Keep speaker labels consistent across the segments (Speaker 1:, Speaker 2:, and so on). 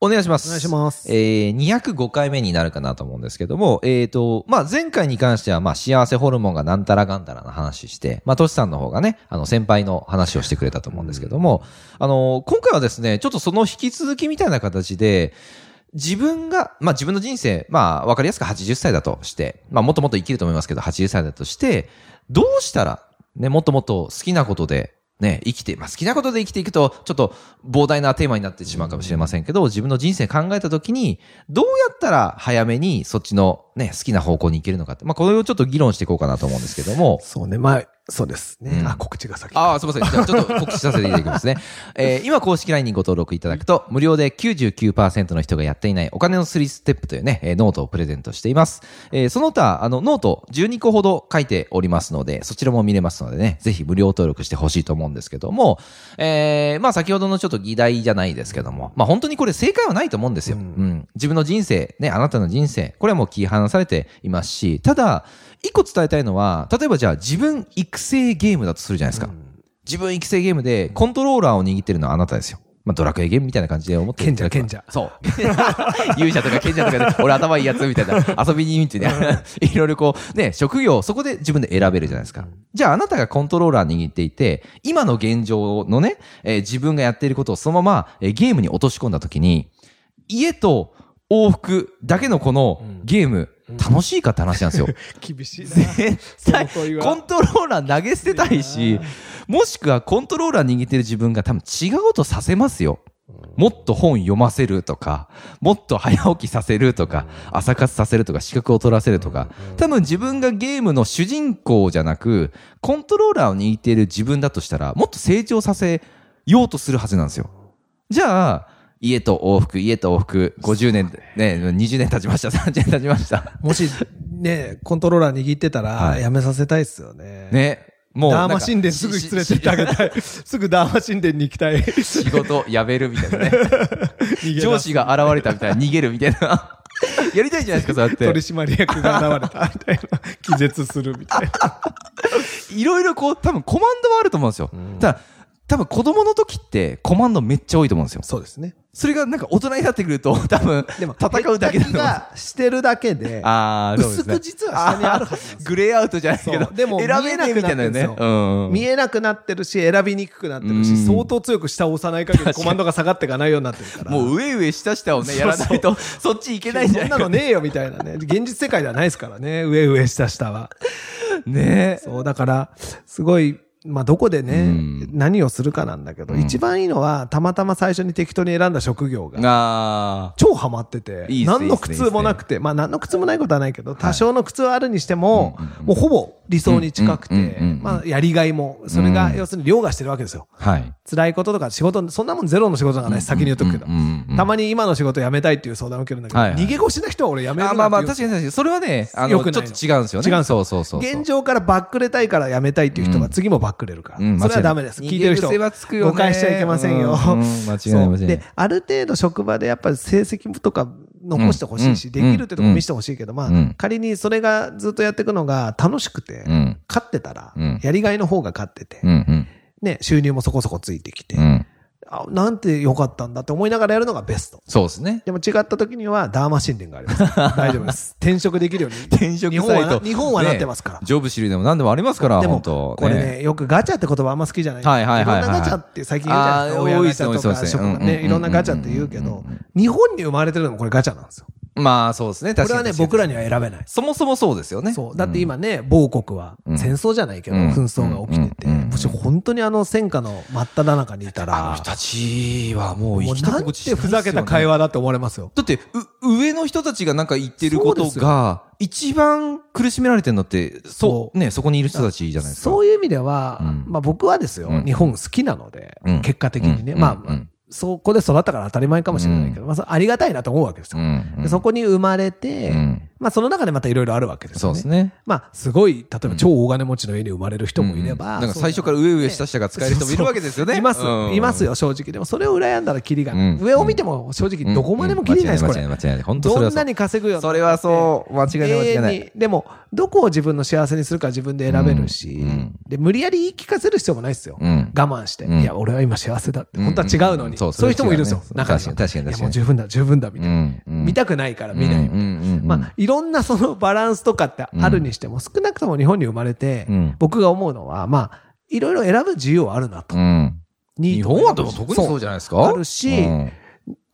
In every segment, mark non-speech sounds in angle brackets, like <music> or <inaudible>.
Speaker 1: お願いします。
Speaker 2: お願いします
Speaker 1: えー、205回目になるかなと思うんですけども、えっ、と、まあ、前回に関しては、まあ、幸せホルモンがなんたらがんたらの話して、まあ、トシさんの方がね、あの、先輩の話をしてくれたと思うんですけども、あの、今回はですね、ちょっとその引き続きみたいな形で、自分が、まあ自分の人生、まあわかりやすく80歳だとして、まあもっともっと生きると思いますけど、80歳だとして、どうしたら、ね、もっともっと好きなことで、ね、生きて、まあ好きなことで生きていくと、ちょっと膨大なテーマになってしまうかもしれませんけど、自分の人生考えたときに、どうやったら早めにそっちのね、好きな方向に行けるのかって、まあこれをちょっと議論していこうかなと思うんですけども、
Speaker 2: そうね、まあ、そうですね。
Speaker 1: うん
Speaker 2: あ、告知が先。
Speaker 1: ああ、すみません。じゃあちょっと告知させていただきますね。<laughs> えー今公式 LINE にご登録いただくと、無料で99%の人がやっていないお金の3ステップというね、えーノートをプレゼントしています。えーその他、あの、ノート12個ほど書いておりますので、そちらも見れますのでね、ぜひ無料登録してほしいと思うんですけども、えーまあ先ほどのちょっと議題じゃないですけども、まあ本当にこれ正解はないと思うんですよ。うん。自分の人生、ね、あなたの人生、これはもう切り離されていますし、ただ、一個伝えたいのは、例えばじゃあ自分育成ゲームだとするじゃないですか。自分育成ゲームでコントローラーを握ってるのはあなたですよ。まあ、ドラクエゲームみたいな感じで思っていただければ
Speaker 2: 賢者
Speaker 1: そう。<laughs> 勇者とか賢者とかで、俺頭いいやつみたいな、<laughs> 遊びにみたいな、<laughs> いろいろこう、ね、職業をそこで自分で選べるじゃないですか。じゃああなたがコントローラー握っていて、今の現状のね、えー自分がやっていることをそのまま、えーゲームに落とし込んだときに、家と往復だけのこのゲーム、楽しいかって話なんですよ。<laughs>
Speaker 2: 厳しいな。
Speaker 1: 絶対コントローラー投げ捨てたいし、もしくはコントローラー握ってる自分が多分違うことさせますよ。もっと本読ませるとか、もっと早起きさせるとか、朝活させるとか、資格を取らせるとか、多分自分がゲームの主人公じゃなく、コントローラーを握っている自分だとしたら、もっと成長させようとするはずなんですよ。じゃあ、家と往復、家と往復、50年、ね、20年経ちました、30年経ちました。
Speaker 2: もし、ね、コントローラー握ってたら、
Speaker 1: はい
Speaker 2: やめさせたいっすよね。
Speaker 1: ね。もう。
Speaker 2: ダーマ神殿すぐ連れてってあげたい。<laughs> すぐダーマ神殿に行きたい。
Speaker 1: 仕事やめるみたいなね。<laughs> 上司が現れたみたいな、逃げるみたいな。<laughs> やりたいじゃないですか、そうやって
Speaker 2: 取。締役が現れたみたいな。気絶するみたいな。
Speaker 1: いろいろこう、多分コマンドはあると思うんですよ。ただ、多分子供の時ってコマンドめっちゃ多いと思うんですよ。
Speaker 2: そうですね。
Speaker 1: それがなんか大人になってくると、<laughs> 多分、
Speaker 2: でも、
Speaker 1: 戦うだけだ。
Speaker 2: がしてるだけで、
Speaker 1: あですね
Speaker 2: 薄く実は下にあるはず
Speaker 1: グレーアウトじゃないけど
Speaker 2: でも
Speaker 1: 選べねえみたいなのね。うん。
Speaker 2: 見えなくなってるし、選びにくくなってる
Speaker 1: うん
Speaker 2: し、相当強く下を押さない限りコマンドが下がっていかないようになってるから。
Speaker 1: もう上上下下をね、やらないと、そっち行けないんじゃ
Speaker 2: そん
Speaker 1: ないか
Speaker 2: なのねえよみたいなね。現実世界ではないですからね。上上下下は。
Speaker 1: ね
Speaker 2: そう、だから、すごい、まあ、どこでね、
Speaker 1: うん
Speaker 2: 何をするかなんだけど、一番いいのは、たまたま最初に適当に選んだ職業が、
Speaker 1: あ
Speaker 2: 超ハマってて、何の苦痛もなくて、まあ、何の苦痛もないことはないけど、多少の苦痛はあるにしても、もうほぼ理想に近くて、まあ、やりがいも、それが、
Speaker 1: うん
Speaker 2: 要するに凌駕してるわけですよ。
Speaker 1: あ。はい。
Speaker 2: 辛いこととか仕事、そんなもんゼロの仕事がない、先に言っとくけど。たまに今の仕事辞めたいっていう相談を受けるんだけど、逃げ腰な人は俺辞める
Speaker 1: まあまあ、確かに確かに。それはね、あの、
Speaker 2: よく
Speaker 1: ちょっと違うんですよね。
Speaker 2: 違うんです
Speaker 1: そうそうそうそう。
Speaker 2: 現状からバックれたいから辞めたいっていう人が次もバックれるから。
Speaker 1: うん
Speaker 2: それはダメです。聞いてる人。誤解しちゃいけませんよ。
Speaker 1: うんうん間違いない
Speaker 2: そう
Speaker 1: 間違いない
Speaker 2: で、ある程度職場でやっぱり成績とか残してほしいし、
Speaker 1: うん
Speaker 2: できるってとこ見せてほしいけど、まあ
Speaker 1: うん、
Speaker 2: 仮にそれがずっとやっていくのが楽しくて
Speaker 1: う、ん。
Speaker 2: 勝ってたら
Speaker 1: うん、
Speaker 2: やりがいの方が勝ってて。ね、収入もそこそこついてきて
Speaker 1: う、ん。
Speaker 2: あなんて良かったんだって思いながらやるのがベスト。
Speaker 1: そうですね。
Speaker 2: でも違った時にはダーマ神殿があります。大丈夫です。<laughs> 転職できるように。
Speaker 1: 転職
Speaker 2: 日本はな、日本はなってますから
Speaker 1: ね。ジョブシルでも何でもありますから、
Speaker 2: でも、これね、よくガチャって言葉あんま好きじゃない。
Speaker 1: はいはいはいはい
Speaker 2: ろんなガチャって最近言うじゃないですか。
Speaker 1: ね多い
Speaker 2: いろんなガチャって言うけど、日本に生まれてるのもこれガチャなんですよ。
Speaker 1: まあそうですね。
Speaker 2: これはね、僕ら
Speaker 1: に。
Speaker 2: には選べない。
Speaker 1: そもそもそうですよね。
Speaker 2: そう。だって今ね、某国は
Speaker 1: うん。
Speaker 2: 戦争じゃないけど、
Speaker 1: うん。
Speaker 2: 紛争が起きてて、もし本当にあの戦火の真っ只中にいた
Speaker 1: あの
Speaker 2: ら
Speaker 1: 人、たちはもう生きた
Speaker 2: なん
Speaker 1: 心地してない
Speaker 2: ふざけた会話だって思われますよ。
Speaker 1: だって、う、上の人たちがなんか言ってること
Speaker 2: そうです
Speaker 1: が、一番苦しめられてるのって、そ、
Speaker 2: そう。
Speaker 1: ね、そこにいる人たちじゃないですか。
Speaker 2: そういう意味では、
Speaker 1: うん。
Speaker 2: まあ僕はですよ、
Speaker 1: うん。
Speaker 2: 日本好きなので、
Speaker 1: うん。
Speaker 2: 結果的にね、
Speaker 1: うん。
Speaker 2: まあ、
Speaker 1: うん
Speaker 2: そこで育ったから当たり前かもしれないけど、まあありがたいなと思うわけですよ。
Speaker 1: うん。
Speaker 2: でそこに生まれて、
Speaker 1: うん
Speaker 2: まあその中でまたいろいろあるわけですよね。
Speaker 1: そうですね。
Speaker 2: まあすごい、例えば超大金持ちの家に生まれる人もいれば。
Speaker 1: うんなんか最初から上上下下が使える人もいるわけですよね。
Speaker 2: います、
Speaker 1: うん
Speaker 2: いますよ、正直。でもそれを羨んだらキリがない。
Speaker 1: うん
Speaker 2: 上を見ても正直どこまでもキリないです、これ。
Speaker 1: 間違いない間違いない。本当そ。
Speaker 2: どんなに稼ぐよう
Speaker 1: それはそう。間違いない間違いない。
Speaker 2: でも、どこを自分の幸せにするか自分で選べるし、
Speaker 1: うんうん
Speaker 2: で、無理やり言い聞かせる必要もないですよ。
Speaker 1: うん
Speaker 2: 我慢して、
Speaker 1: うん
Speaker 2: いや、俺は今幸せだって。本当は違うのに。
Speaker 1: うんうん
Speaker 2: そういう人もいるんですよ。
Speaker 1: そう
Speaker 2: 中には
Speaker 1: 確かに確かに
Speaker 2: もう十分だ、十分だ、みたいな。
Speaker 1: うんうん
Speaker 2: 見たくないから見ないまあ、いろんなそのバランスとかってあるにしても、少なくとも日本に生まれて、
Speaker 1: うん。
Speaker 2: 僕が思うのは、まあ、いろいろ選ぶ自由はあるなと。
Speaker 1: うん。日本はでも特にそうじゃないですか？
Speaker 2: あるし
Speaker 1: うん。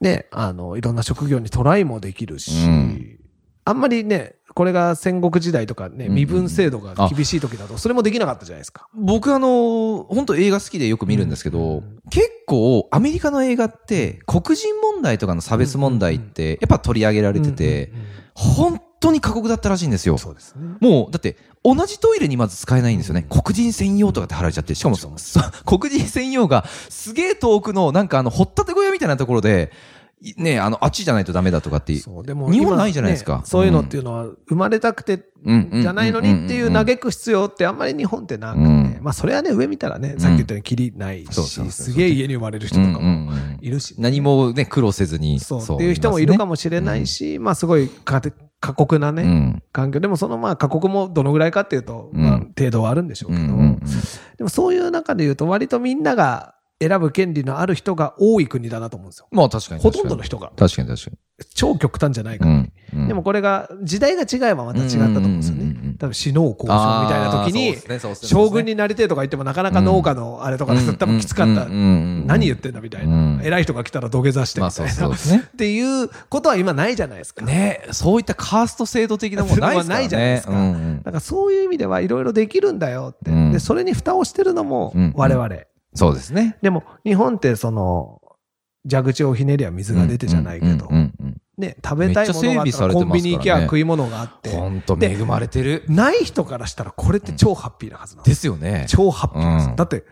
Speaker 2: ね、あの、いろんな職業にトライもできるし、
Speaker 1: うん。
Speaker 2: あんまりね、これが戦国時代とかね、
Speaker 1: うん
Speaker 2: 身分制度が厳しい時だと、それもできなかったじゃないですか。
Speaker 1: 僕あの、本当映画好きでよく見るんですけど、
Speaker 2: うん。
Speaker 1: 結構アメリカの映画って黒人問題とかの差別問題ってやっぱ取り上げられてて、
Speaker 2: うんうんうん。
Speaker 1: 本当に過酷だったらしいんですよ。
Speaker 2: そうですね。
Speaker 1: もう、だって、同じトイレにまず使えないんですよね。黒人専用とかって貼られちゃって、しかも、そ黒人専用がすげえ遠くの、なんかあの、掘ったて小屋みたいなところで、いね、あの、あっちじゃないとダメだとかって、
Speaker 2: そう、でも
Speaker 1: 日本
Speaker 2: 今
Speaker 1: ないじゃないですか。
Speaker 2: ねそういうのっていうのは、生まれたくて、
Speaker 1: うんうん
Speaker 2: じゃないのにっていう嘆く必要ってあんまり日本ってなくて、
Speaker 1: うん
Speaker 2: まあそれはね、上見たらね、さっき言ったようにキリないし、
Speaker 1: そうそうそうそう。
Speaker 2: すげえ家に生まれる人とかも
Speaker 1: ん
Speaker 2: いるし、
Speaker 1: 何もね、苦労せずに。
Speaker 2: そうっていう人もいるか
Speaker 1: も
Speaker 2: もしれないし、まあすごい過過酷なね、
Speaker 1: うん。
Speaker 2: 環境。でもそのまあ過酷もどのぐらいかっていうと、
Speaker 1: うん
Speaker 2: まあ程度はあるんでしょうけど、でもそういう中で言うと割とみんなが選ぶ権利のある人が多い国だなと思うんですよ。
Speaker 1: まあ確かに。
Speaker 2: ほとんどの人が。
Speaker 1: 確かに確か
Speaker 2: 超極端じゃないか
Speaker 1: に。
Speaker 2: ら、
Speaker 1: うんうん
Speaker 2: でもこれが時代が違えばまた違ったと思うんですよ
Speaker 1: うんうんうんうん
Speaker 2: ね。多分死のう交渉みたいな時に将軍になりてえとか言ってもなかなか農家のあれとかだったらきつかった。何言ってんだみたい
Speaker 1: うん
Speaker 2: な。偉い人が来たら土下座してみたいな。
Speaker 1: そうですね。
Speaker 2: っていうことは今ないじゃないですか。
Speaker 1: ねそういったカースト制度的なもの <laughs> ないですからね。
Speaker 2: ないじゃないですか
Speaker 1: うんうん
Speaker 2: だからそういう意味ではいろいろできるんだよって。
Speaker 1: うん
Speaker 2: で、それに蓋をしてるのも
Speaker 1: うん
Speaker 2: 我々。
Speaker 1: そうですね。
Speaker 2: でも日本ってその、蛇口をひねりゃ水が出てじゃないけどね、食べたいものがあったらコンビニ行きゃ食い物があって、
Speaker 1: 本当恵まれてる。
Speaker 2: ない人からしたらこれって超ハッピーなはずなんで。
Speaker 1: ですすよね。
Speaker 2: 超ハッピーです。
Speaker 1: うん
Speaker 2: だって、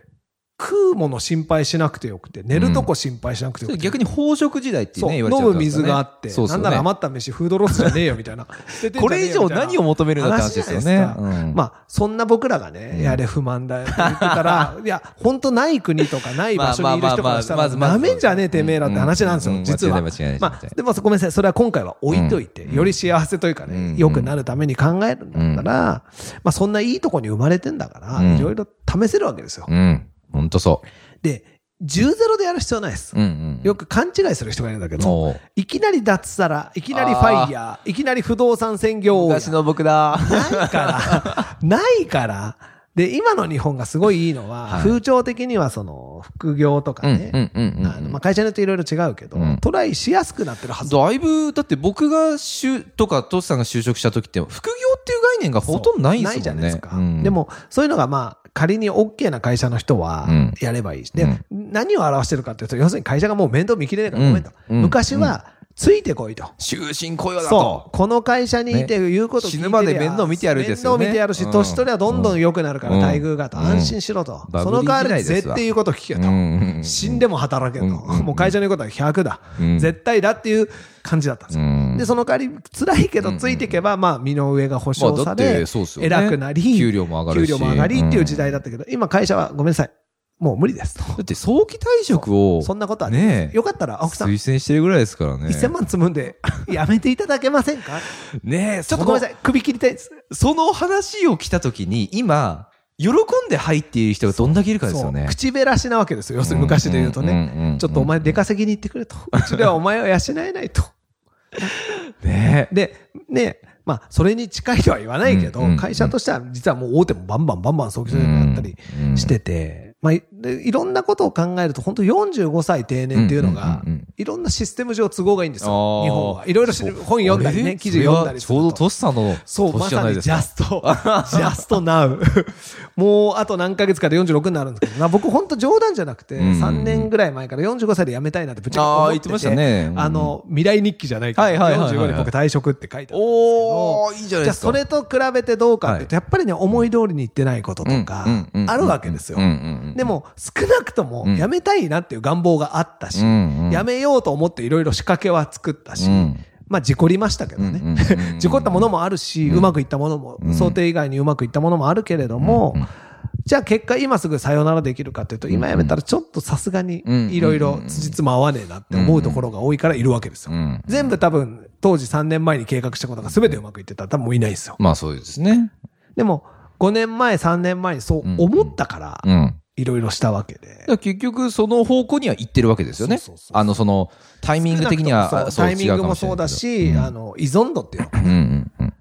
Speaker 2: 食うもの心配しなくてよくて、寝るとこ心配しなくてよくて。
Speaker 1: 逆に飽食時代ってね、言
Speaker 2: 飲
Speaker 1: われちゃう
Speaker 2: む水があって、なんなら余った飯フードロスじゃねえよみたいな。<laughs>
Speaker 1: これ以上何を求めるんだって話ですよね。
Speaker 2: まあ、そんな僕らがね、やれ不満だよって言ってたら、<laughs> いや、本当ない国とかない場所にいる人からしたら、ダメじゃねえてめえらって話なんですよ実は。まあ、でもごめんなさい、それは今回は置いといて、より幸せというかね、
Speaker 1: うん
Speaker 2: 良くなるために考えるんだったら、まあそんないいとこに生まれてんだから、
Speaker 1: うん
Speaker 2: いろいろ試せるわけですよ。
Speaker 1: うん。本当そ
Speaker 2: で、10-0でやる必要ないです。
Speaker 1: う。。うんうん。
Speaker 2: よく勘違いする人がいるんだけど、いきなり脱サラ、いきなりファイヤー、いきなり不動産専業
Speaker 1: 昔の僕だ。
Speaker 2: ないから、ないから。で、今の日本がすごいいいのは、
Speaker 1: はい
Speaker 2: 風潮的にはその、副業とか
Speaker 1: う。ん
Speaker 2: ね、会社によっていろいろ違う。けど、
Speaker 1: う。ん
Speaker 2: トライしやすくなってるはず。
Speaker 1: だいぶ、だって僕がしゅ、とか、トシさんが就職した時って、副業っていう。概念がほとんどないですもんね。
Speaker 2: ないじゃないですか。
Speaker 1: う。ん
Speaker 2: で、も、そう。いう。のがまあ、仮に OK な会社の人は
Speaker 1: うん、
Speaker 2: やればいいし。で、何を表してるかっていうと、要するに会社がもう面倒見きれないからごめんと。
Speaker 1: うん
Speaker 2: 昔は、ついてこいと。
Speaker 1: 終身雇用だ
Speaker 2: そ
Speaker 1: と
Speaker 2: う。。この会社にいて言うこと聞いて
Speaker 1: 死ぬまで面倒見てやるですよね
Speaker 2: 面倒見てやるし、
Speaker 1: うん
Speaker 2: 年取りはどんどん良くなるから、
Speaker 1: うん
Speaker 2: 待遇がと。
Speaker 1: うん
Speaker 2: 安心しろと。その代わり絶対言うこと聞けと。
Speaker 1: うん
Speaker 2: 死んでも働けと。もう会社の言うことは100だ。
Speaker 1: うん
Speaker 2: 絶対だっていう感じだったんですよ。
Speaker 1: うん
Speaker 2: で、その代わり辛いけどついていけば、まあ、身の上が保証され偉くなり、
Speaker 1: 給料も上がるし
Speaker 2: 給料も上がりっていう時代だったけど、今会社はごめんなさい。もう無理ですと。
Speaker 1: だって早期退職を、
Speaker 2: そんなことは
Speaker 1: ねえ
Speaker 2: よかったら、青木さん、
Speaker 1: 推薦してるぐらいですからね。
Speaker 2: 1000万積むんで、やめていただけませんか？
Speaker 1: ねえ、
Speaker 2: ちょっとごめんなさ
Speaker 1: い。
Speaker 2: い。首切りたいです。
Speaker 1: その話を来た時に、今、喜んで入っている人がどんだけいるかですよね。
Speaker 2: 口べらしなわけですよ。要するに昔で言うと。ねちょっとお前出稼ぎに行ってくれと。うちではお前を養えないと。<laughs>
Speaker 1: ねえ。
Speaker 2: で、ね、まあ、それに近いとは言わないけど会社としては実はもう大手もバンバンバンバン早期退職やったりしてて、まあ、いでいろんなことを考えると、本当45歳定年っていうのがいろんなシステム上都合がいいんですよ。日本は。いろいろし本読んだりね、記事読んだり。
Speaker 1: ちょうどトシさんの
Speaker 2: そう、ま
Speaker 1: 年じゃ
Speaker 2: さに。ジャスト、ジャストナウ。<laughs> もうあと何ヶ月かで46になるんですけど、まあ、僕本当冗談じゃなくて、
Speaker 1: うんうん
Speaker 2: 3年ぐらい前から45歳で辞めたいなってぶっちゃけ思ってて。
Speaker 1: あー言ってましたねうん
Speaker 2: あの、未来日記じゃないけど、
Speaker 1: はいはいはいはい
Speaker 2: 45で僕退職って書いてあるんですけど。
Speaker 1: おー、いいじゃない
Speaker 2: じゃあ
Speaker 1: ですか。
Speaker 2: それと比べてどうかっていうと、やっぱりね、思い通りにいってないこととかあるわけですよ。でも、少なくとも辞めたいなっていう願望があったし、
Speaker 1: うんうん。
Speaker 2: 辞めようと思っていろいろ仕掛けは作ったし
Speaker 1: うん、
Speaker 2: まあ、事故りましたけどね。事故ったものもあるし、
Speaker 1: う
Speaker 2: まくいったものも、
Speaker 1: うん。
Speaker 2: 想定以外にうまくいったものもあるけれども、じゃあ結果今すぐさよならできるかっていうと、今やめたらちょっとさすがに
Speaker 1: うん
Speaker 2: いろいろ辻褄合わねえなって思うところが多いからいるわけですよ。
Speaker 1: うん
Speaker 2: 全部多分当時3年前に計画したことが全てうまくいってた。ら多分もういないんですよ。
Speaker 1: まあそうですね。
Speaker 2: でも5年前3年前にそう思ったから
Speaker 1: うん。
Speaker 2: いろいろしたわけで
Speaker 1: 結局その方向には行ってるわけですよね
Speaker 2: そうそう。そう
Speaker 1: あの、その、タイミング的には、
Speaker 2: タイミングもそうだし、あ
Speaker 1: の、
Speaker 2: の、依存度っていうのか
Speaker 1: うんうんうん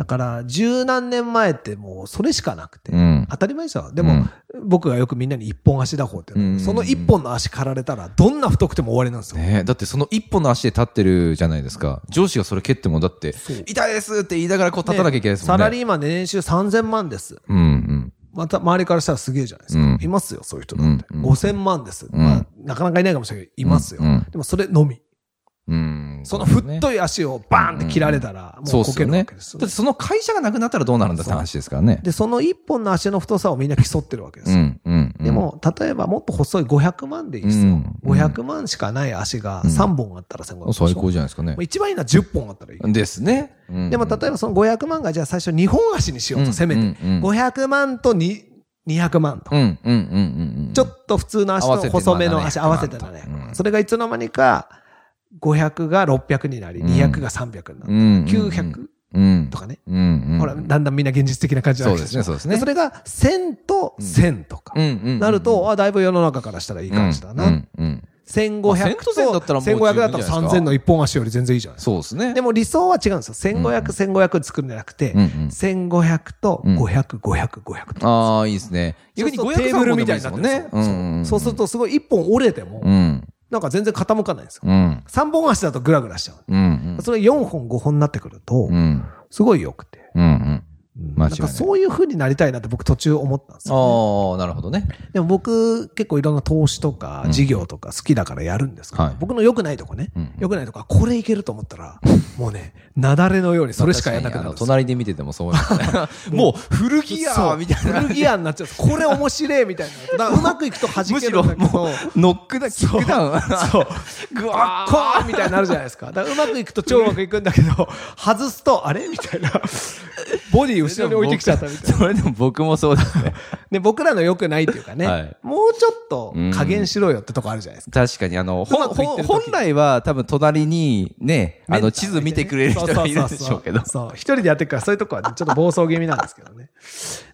Speaker 2: だから、十何年前ってもうそれしかなくて、
Speaker 1: うん
Speaker 2: 当たり前ですよ。でも、僕がよくみんなに一本足打法っていうの、
Speaker 1: うん
Speaker 2: その一本の足刈られたら、どんな太くても終わりなんですよ。
Speaker 1: ねえだってその一本の足で立ってるじゃないですか。上司がそれ蹴っても、だって痛いですって言いながらこう立たなきゃいけないですもんね。
Speaker 2: サラリーマンで年収3000万です。
Speaker 1: うんうん。
Speaker 2: また、周りからしたらすげえじゃないですか。
Speaker 1: うん
Speaker 2: いますよ、そういう人だって。
Speaker 1: うんうん
Speaker 2: 5000万です。まあ、なかなかいないかもしれないけど、いますよ。でもそれのみ。
Speaker 1: うん。
Speaker 2: その太い足をバーンって切られたら、もうこけ。るわけですよ
Speaker 1: だってその会社がなくなったらどうなるんだって話ですからね。
Speaker 2: で、その一本の足の太さをみんな競ってるわけですよ。で、も、例えばもっと細い500万でいいですよ。
Speaker 1: うん
Speaker 2: 500万しかない足が3本あったら1500万。
Speaker 1: 最高じゃないですかね。
Speaker 2: 一番いいのは10本あったらいい。
Speaker 1: ですね。
Speaker 2: でも例えばその500万がじゃあ最初2本足にしようと、せめて。
Speaker 1: うんうんうん
Speaker 2: 500万とに200万と。ちょっと普通の足と細めの足
Speaker 1: 700
Speaker 2: 合わせて
Speaker 1: 万と
Speaker 2: 700万。
Speaker 1: うん
Speaker 2: それがいつの間にか、500が600になり、
Speaker 1: うん
Speaker 2: 200が300になる。
Speaker 1: うん
Speaker 2: 900
Speaker 1: うん
Speaker 2: とかね。
Speaker 1: うんうん。
Speaker 2: ほら、だんだんみんな現実的な感じになるわけ
Speaker 1: そうですねそうですね
Speaker 2: それが1000と1000とか。なると、あ、だいぶ世の中からしたらいい感じだな。
Speaker 1: うんうん。
Speaker 2: 1500
Speaker 1: まあ1000と1000だったらもう十分
Speaker 2: 1500だったら
Speaker 1: じゃないですか
Speaker 2: 3000の一本足より全然いいじゃないですか。
Speaker 1: そうですね。
Speaker 2: でも理想は違うんですよ。1500、1500で作るんじゃなくて、
Speaker 1: うんうん
Speaker 2: 1500と
Speaker 1: うん
Speaker 2: 500、500、500と。
Speaker 1: ああ、いいですね。
Speaker 2: 逆に500テーブルみたいになってるんですよ
Speaker 1: ね。
Speaker 2: そうするとすごい一本折れても
Speaker 1: う、ん。
Speaker 2: なんか全然傾かないんですよ。
Speaker 1: うん。
Speaker 2: 3本足だとグラグラしちゃう。
Speaker 1: うん。
Speaker 2: それ4本、5本になってくると
Speaker 1: う、ん。
Speaker 2: すごい良くて。
Speaker 1: うん。うん。な
Speaker 2: んかそういう風になりたいなって僕途中思ったんですよ、
Speaker 1: ああ、なるほどね。
Speaker 2: でも僕結構いろんな投資とか事業とか好きだからやるんですけど、
Speaker 1: はい
Speaker 2: 僕の良くないとこね、
Speaker 1: うん
Speaker 2: 良くないとこはこれいけると思ったら、<laughs> もうね、雪崩のようにそれしかやらなくなるんですよ。
Speaker 1: 隣で見ててもそうです <laughs> ね。もう古着やみたいな。
Speaker 2: フルギアになっちゃう。これ面白いみたいな。<laughs> うまくいくと弾けるんだけど。
Speaker 1: ノックだ、キックダウン。
Speaker 2: そう。
Speaker 1: ぐ
Speaker 2: あ
Speaker 1: わ
Speaker 2: っこーみたいになるじゃないですか。だからうまくいくと超うまくいくんだけど、外すと、あれみたいな。ボディ後ろに置いてきちゃったみたいな。
Speaker 1: それでも僕もそうですね。<laughs>
Speaker 2: で、僕らの良くないっていうかね、
Speaker 1: はい
Speaker 2: もうちょっと加減しろよってとこあるじゃないですか。
Speaker 1: 確かに、あの、本来は多分隣にね、あの、地図見てくれる人がいるんでしょうけど。
Speaker 2: そう。一人でやってるから、そういうとこはね、ちょっと暴走気味なんですけどね。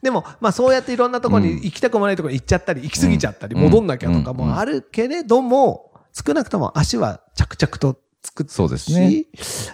Speaker 2: でも、まあそうやっていろんなところに行きたくもないところに行っちゃったり、行き過ぎちゃったり、
Speaker 1: うん
Speaker 2: 戻んなきゃとかもあるけれども、少なくとも足は着々と作って
Speaker 1: そうですね
Speaker 2: し、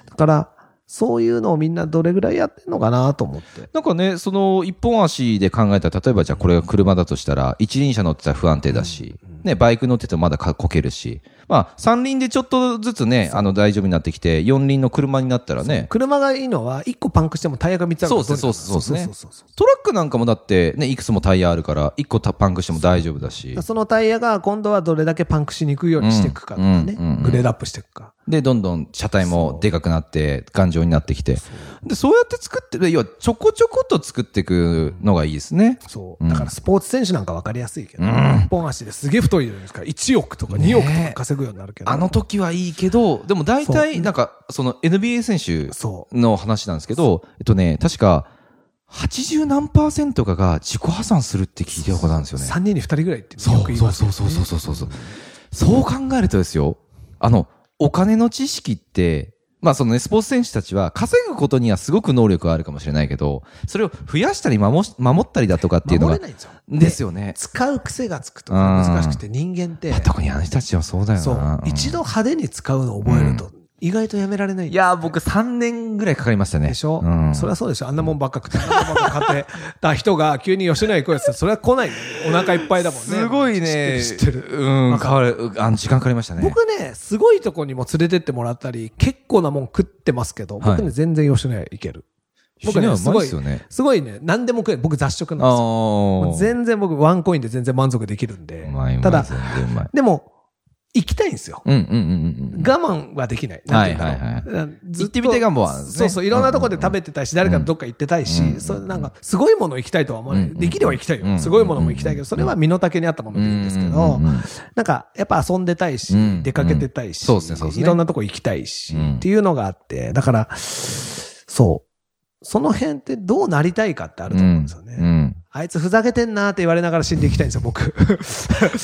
Speaker 2: だから、そういうのをみんなどれぐらいやってんのかなと思って。
Speaker 1: なんかね、その一本足で考えたら、例えばじゃあこれが車だとしたら、一輪車乗ってたら不安定だし、ね、バイク乗っててもまだかこけるし、まあ三輪でちょっとずつね、あの大丈夫になってきて、四輪の車になったらね、
Speaker 2: 車がいいのは、一個パンクしてもタイヤが3つあるから。
Speaker 1: そうですねそう。
Speaker 2: そうそうそう
Speaker 1: トラックなんかもだってね、いくつもタイヤあるから、一個たパンクしても大丈夫だし、
Speaker 2: そのタイヤが今度はどれだけパンクしにくいようにしていくかとかね、グレードアップしていくか。
Speaker 1: で、どんどん車体もでかくなって、頑丈になってきて、で、そうやって作ってる、要はちょこちょこと作っていくのがいいですね。
Speaker 2: そう。だからスポーツ選手なんか分かりやすいけど、一本足ですげえ太いじゃないですか。1億とか2億とか稼ぐようになるけど。
Speaker 1: あの時はいいけど、でも大体、なんか、その NBA 選手
Speaker 2: そ
Speaker 1: の話なんですけど、えっとね、確か、80何パーセントかが自己破産するって聞いたことあるんですよね。
Speaker 2: 3人に2人ぐらいって
Speaker 1: そう
Speaker 2: よく言いますよね
Speaker 1: そうそうそうそうそうそう。そう考えるとですよ、あの、お金の知識って、まあそのね、スポーツ選手たちは稼ぐことにはすごく能力があるかもしれないけど、それを増やしたり守し守ったりだとかっていうのが
Speaker 2: 守れ、ないんですよ。<laughs>
Speaker 1: ですよね。
Speaker 2: 使う癖がつくとか難しくて人間って、
Speaker 1: 特にあの人たちはそうだよな。
Speaker 2: そう
Speaker 1: う、ん
Speaker 2: 一度派手に使うのを覚えると、意外とやめられない
Speaker 1: いやー、僕3年ぐらいかかりましたね。
Speaker 2: でしょ、
Speaker 1: うん。
Speaker 2: それはそうでしょあんなもんばっか食って、あんなもんばっか買ってた人が急に吉野家行こうやつそれは来ないよ。お腹いっぱいだもんね。
Speaker 1: すごいね。
Speaker 2: 知ってる。
Speaker 1: うん、
Speaker 2: わか
Speaker 1: かかる。あの、時間かかりましたね。
Speaker 2: 僕ね、すごいとこにも連れてってもらったり、結構なもん食ってますけど、僕ね、
Speaker 1: はい
Speaker 2: 全然吉野家行ける。僕ね、すごい、
Speaker 1: です
Speaker 2: ごいね、何でも食える。僕雑食なん
Speaker 1: あ
Speaker 2: ですよ。全然僕ワンコインで全然満足できるんで。ただ、
Speaker 1: 全然うまい。
Speaker 2: でも、行きたいんですよ。
Speaker 1: うんうんうんうん。
Speaker 2: 我慢はできない。なんて言うんだろう
Speaker 1: はいはい
Speaker 2: うんず
Speaker 1: 行ってみたい願望は
Speaker 2: そうそう、いろんなところで食べてたいし、誰かとどっか行ってたいし、
Speaker 1: うん
Speaker 2: そうなんか、すごいもの行きたいとは思わない。
Speaker 1: うん
Speaker 2: できれば行きたいよ。
Speaker 1: うん
Speaker 2: すごいものも行きたいけど、それは身の丈に合ったものでいいんですけど
Speaker 1: うんうんうんうん、
Speaker 2: なんか、やっぱ遊んでたいし
Speaker 1: うん、
Speaker 2: 出かけてたいし、
Speaker 1: そうですねそうですね
Speaker 2: いろんなとこ行きたいし
Speaker 1: うん、
Speaker 2: っていうのがあって、だから、そう。その辺ってどうなりたいかってあると思うんですよね。
Speaker 1: うん。
Speaker 2: あいつふざけてんなって言われながら死んでいきたいんですよ、僕。<laughs>
Speaker 1: どっ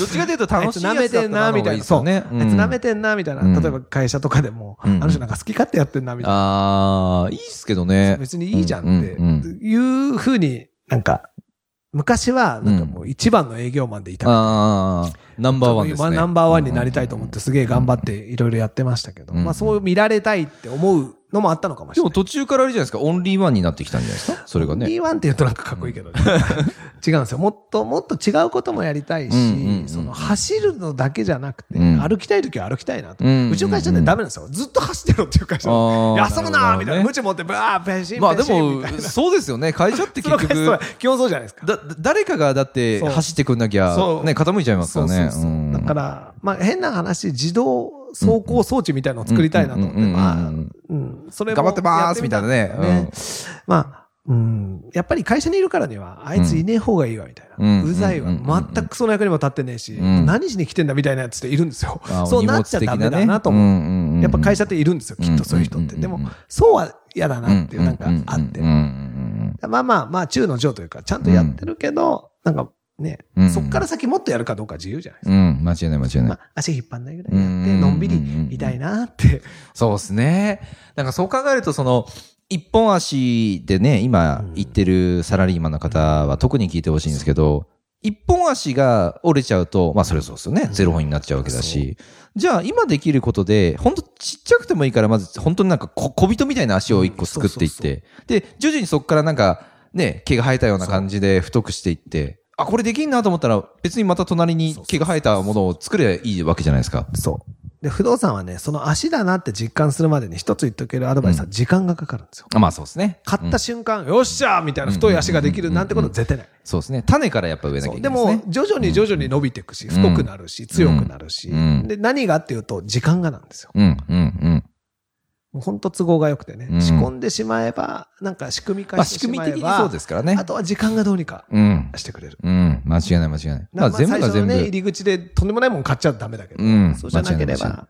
Speaker 1: ちかというと楽しいやつだ
Speaker 2: 舐めてんなみたいな。そう。あいつ舐めてんなみたいな。
Speaker 1: うん
Speaker 2: 例えば会社とかでも、
Speaker 1: うん
Speaker 2: あの人なんか好き勝手やってんなみたいな。
Speaker 1: ああ、いいっすけどね。
Speaker 2: 別にいいじゃんって
Speaker 1: うんうん
Speaker 2: いうふうになんか、昔はなんかもう一番の営業マンでいたから。
Speaker 1: ああ、ナンバーワンですね。
Speaker 2: 今ナンバーワンになりたいと思ってすげえ頑張っていろいろやってましたけど、
Speaker 1: うん
Speaker 2: まあそう見られたいって思うのもあったのかもしれない。
Speaker 1: でも途中からあれじゃないですか、オンリーワンになってきたんじゃないですか？それがね。
Speaker 2: B1 って言うとなんかかっこいいけどね。<laughs> 違うんですよ。もっともっと違うこともやりたいし、その走るのだけじゃなくて、
Speaker 1: うん
Speaker 2: 歩きたい時は歩きたいなと。
Speaker 1: うんう
Speaker 2: ちの会社ってダメなんですよ。ずっと走ってろっていう会社。休むなーみたいな。無知持ってバーペシン
Speaker 1: まあでも、
Speaker 2: な。
Speaker 1: そうですよね。会社って結局、
Speaker 2: 基本そうじゃないですか。
Speaker 1: だ、だ誰かがだって走ってくんなきゃね、傾いちゃいますからね。
Speaker 2: だから、まあ変な話、自動走行装置みたいなのを作りたいなと思って、まあ、うん、それも
Speaker 1: 頑張ってまーす
Speaker 2: やみた
Speaker 1: いなね
Speaker 2: まあ、うん、やっぱり会社にいるからには、あいついねえ方がいいわ、みたいな。
Speaker 1: う
Speaker 2: ざいわ。全くその役にも立ってねえし、
Speaker 1: うん
Speaker 2: 何しに来てんだみたいなやつっているんですよ
Speaker 1: あ。<laughs>
Speaker 2: そうなっちゃダメだなと思う。
Speaker 1: う。
Speaker 2: やっぱ会社っているんですよ、きっとそういう人って。
Speaker 1: うん
Speaker 2: でも、そうは嫌だなっていうなんかあってまあまあまあ、中の上というか、ちゃんとやってるけど、なんかね
Speaker 1: うん、
Speaker 2: そっから先もっとやるかどうか自由じゃないですか。
Speaker 1: うん。うん、間違いない間違いない
Speaker 2: ま。あ、足引っ張んないぐらいやって、
Speaker 1: うん
Speaker 2: のんびりいたいなって。
Speaker 1: そうですね。なんかそう考えると、その、一本足でね、今
Speaker 2: うん
Speaker 1: 行ってるサラリーマンの方は特に聞いてほしいんですけど、一本足が折れちゃうと、まあそれそうですよね。ゼロ本になっちゃうわけだし。じゃあ今できることで、本当ちっちゃくてもいいから、まず本当になんか小小人みたいな足を一個作っていって、で、徐々にそこからなんか、ね、毛が生えたような感じで太くしていって、あ、これできんなと思ったら、別にまた隣に毛が生えたものを作ればいいわけじゃないですか。
Speaker 2: そう。で、不動産はね、その足だなって実感するまでに一つ言っとけるアドバイスは時間がかかるんですよ。
Speaker 1: あまあそうですね。
Speaker 2: 買った瞬間、よっしゃーみたいな太い足ができるなんてことは絶対ない。
Speaker 1: そうですね。種からやっぱ植えなきゃいうけないですね。
Speaker 2: も、徐々に徐々に伸びていくし、太くなるし、強くなるし。
Speaker 1: うん
Speaker 2: で、何がっていうと、時間がなんですよ。
Speaker 1: うん、うん、うん。
Speaker 2: もう本当都合が良くてね、
Speaker 1: うん
Speaker 2: 仕込んでしまえば、なんか仕組み
Speaker 1: まあ仕
Speaker 2: 化してしまえば、
Speaker 1: 組み的にそうですからね。
Speaker 2: あとは時間がどうにか
Speaker 1: うん。
Speaker 2: してくれる。
Speaker 1: うん。間違いない間違いない。まあ
Speaker 2: まあ
Speaker 1: 全部が全部。
Speaker 2: ね、入り口でとんでもないもん買っちゃダメだけど、
Speaker 1: うん
Speaker 2: そうじゃなければ、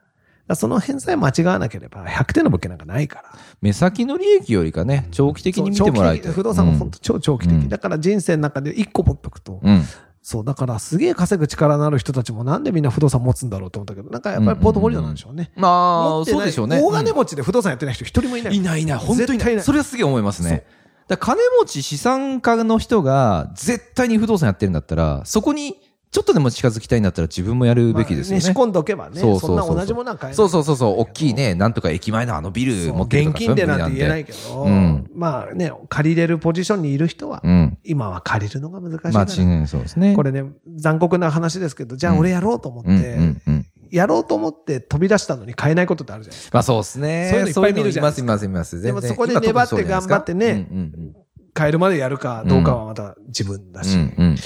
Speaker 2: その辺さえ間違わなければ、100点の物件なんかないから。
Speaker 1: 目先の利益よりかね、長期的に見てもらいたい。
Speaker 2: 不動産も本当超長期的。
Speaker 1: うん
Speaker 2: だから人生の中で1個持っとくと、
Speaker 1: うん。
Speaker 2: そう、だからすげえ稼ぐ力のある人たちもなんでみんな不動産持つんだろうと思ったけど、なんかやっぱりポートフォリオなんでしょうね。
Speaker 1: まあ、
Speaker 2: 持ってない
Speaker 1: そうでしょうね。
Speaker 2: 大金持ちで不動産やってない人一人もいない。
Speaker 1: いないいない、本当にいない。それはすげえ思いますね。だ金持ち資産家の人が絶対に不動産やってるんだったら、そこにちょっとでも近づきたいんだったら自分もやるべきですよね。
Speaker 2: まあ仕込んどけばね、
Speaker 1: そうそうそう
Speaker 2: そんな同じものない。
Speaker 1: そうそうそうそう、大きいね、なんとか駅前のあのビル持ってるとか
Speaker 2: 現金でなんて言えない
Speaker 1: け
Speaker 2: けど、
Speaker 1: うん
Speaker 2: まあね、借りれるポジションにいる人は、
Speaker 1: うん。
Speaker 2: 今は借りるのが難しい
Speaker 1: まあ、そうですね。
Speaker 2: これね、残酷な話ですけど、じゃあ俺やろうと思って。やろうと思って飛び出したのに買えないことってあるじゃないですか。
Speaker 1: まあそうですね。
Speaker 2: そういうのいっぱい見るじゃない
Speaker 1: そううのいます、います、います。
Speaker 2: でもそこで粘って頑張ってね買えるまでやるかどうかはまた自分だし、
Speaker 1: うん。うん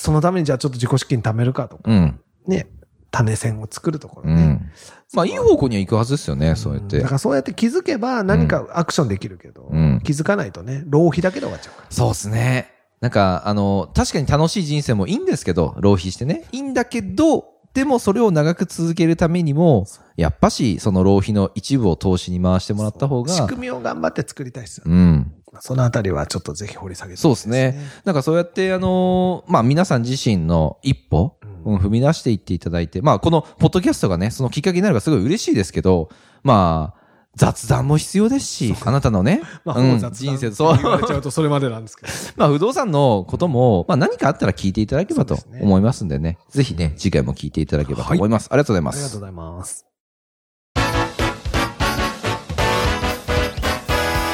Speaker 2: そのためにじゃあちょっと自己資金貯めるかとか、
Speaker 1: うん。うん。
Speaker 2: ね、種線を作るところね。
Speaker 1: うん。まあ、いい方向には行くはずですよね、そうやって
Speaker 2: だか。らそうやって気づけば何かアクションできるけど、
Speaker 1: うん
Speaker 2: 気づかないとね、浪費だけで終わっちゃうから。
Speaker 1: そうですね。なんか、あの、確かに楽しい人生もいいんですけど、浪費してね。いいんだけど、でもそれを長く続けるためにも、やっぱし、その浪費の一部を投資に回してもらった方が、
Speaker 2: 仕組みを頑張って作りたいですよね。
Speaker 1: うん。
Speaker 2: そのあたりはちょっとぜひ掘り下げて
Speaker 1: そうですね。なんかそうやって、あのーまあ、皆さん自身の一歩、
Speaker 2: うん
Speaker 1: うん、踏み出していっていただいて、まあ、このポッドキャストがね、そのきっかけになればすごい嬉しいですけど、まあ、雑談も必要ですし、あなたのね、<laughs>
Speaker 2: まあ、
Speaker 1: うん人生、そう。
Speaker 2: 言われちゃうとそれまでなんですけど。<laughs>
Speaker 1: まあ、不動産のことも、まあ、何かあったら聞いていただければと思いますんでね。ぜひね、次回も聞いていただければと思います。ありがとうございます。
Speaker 2: ありがとうございます。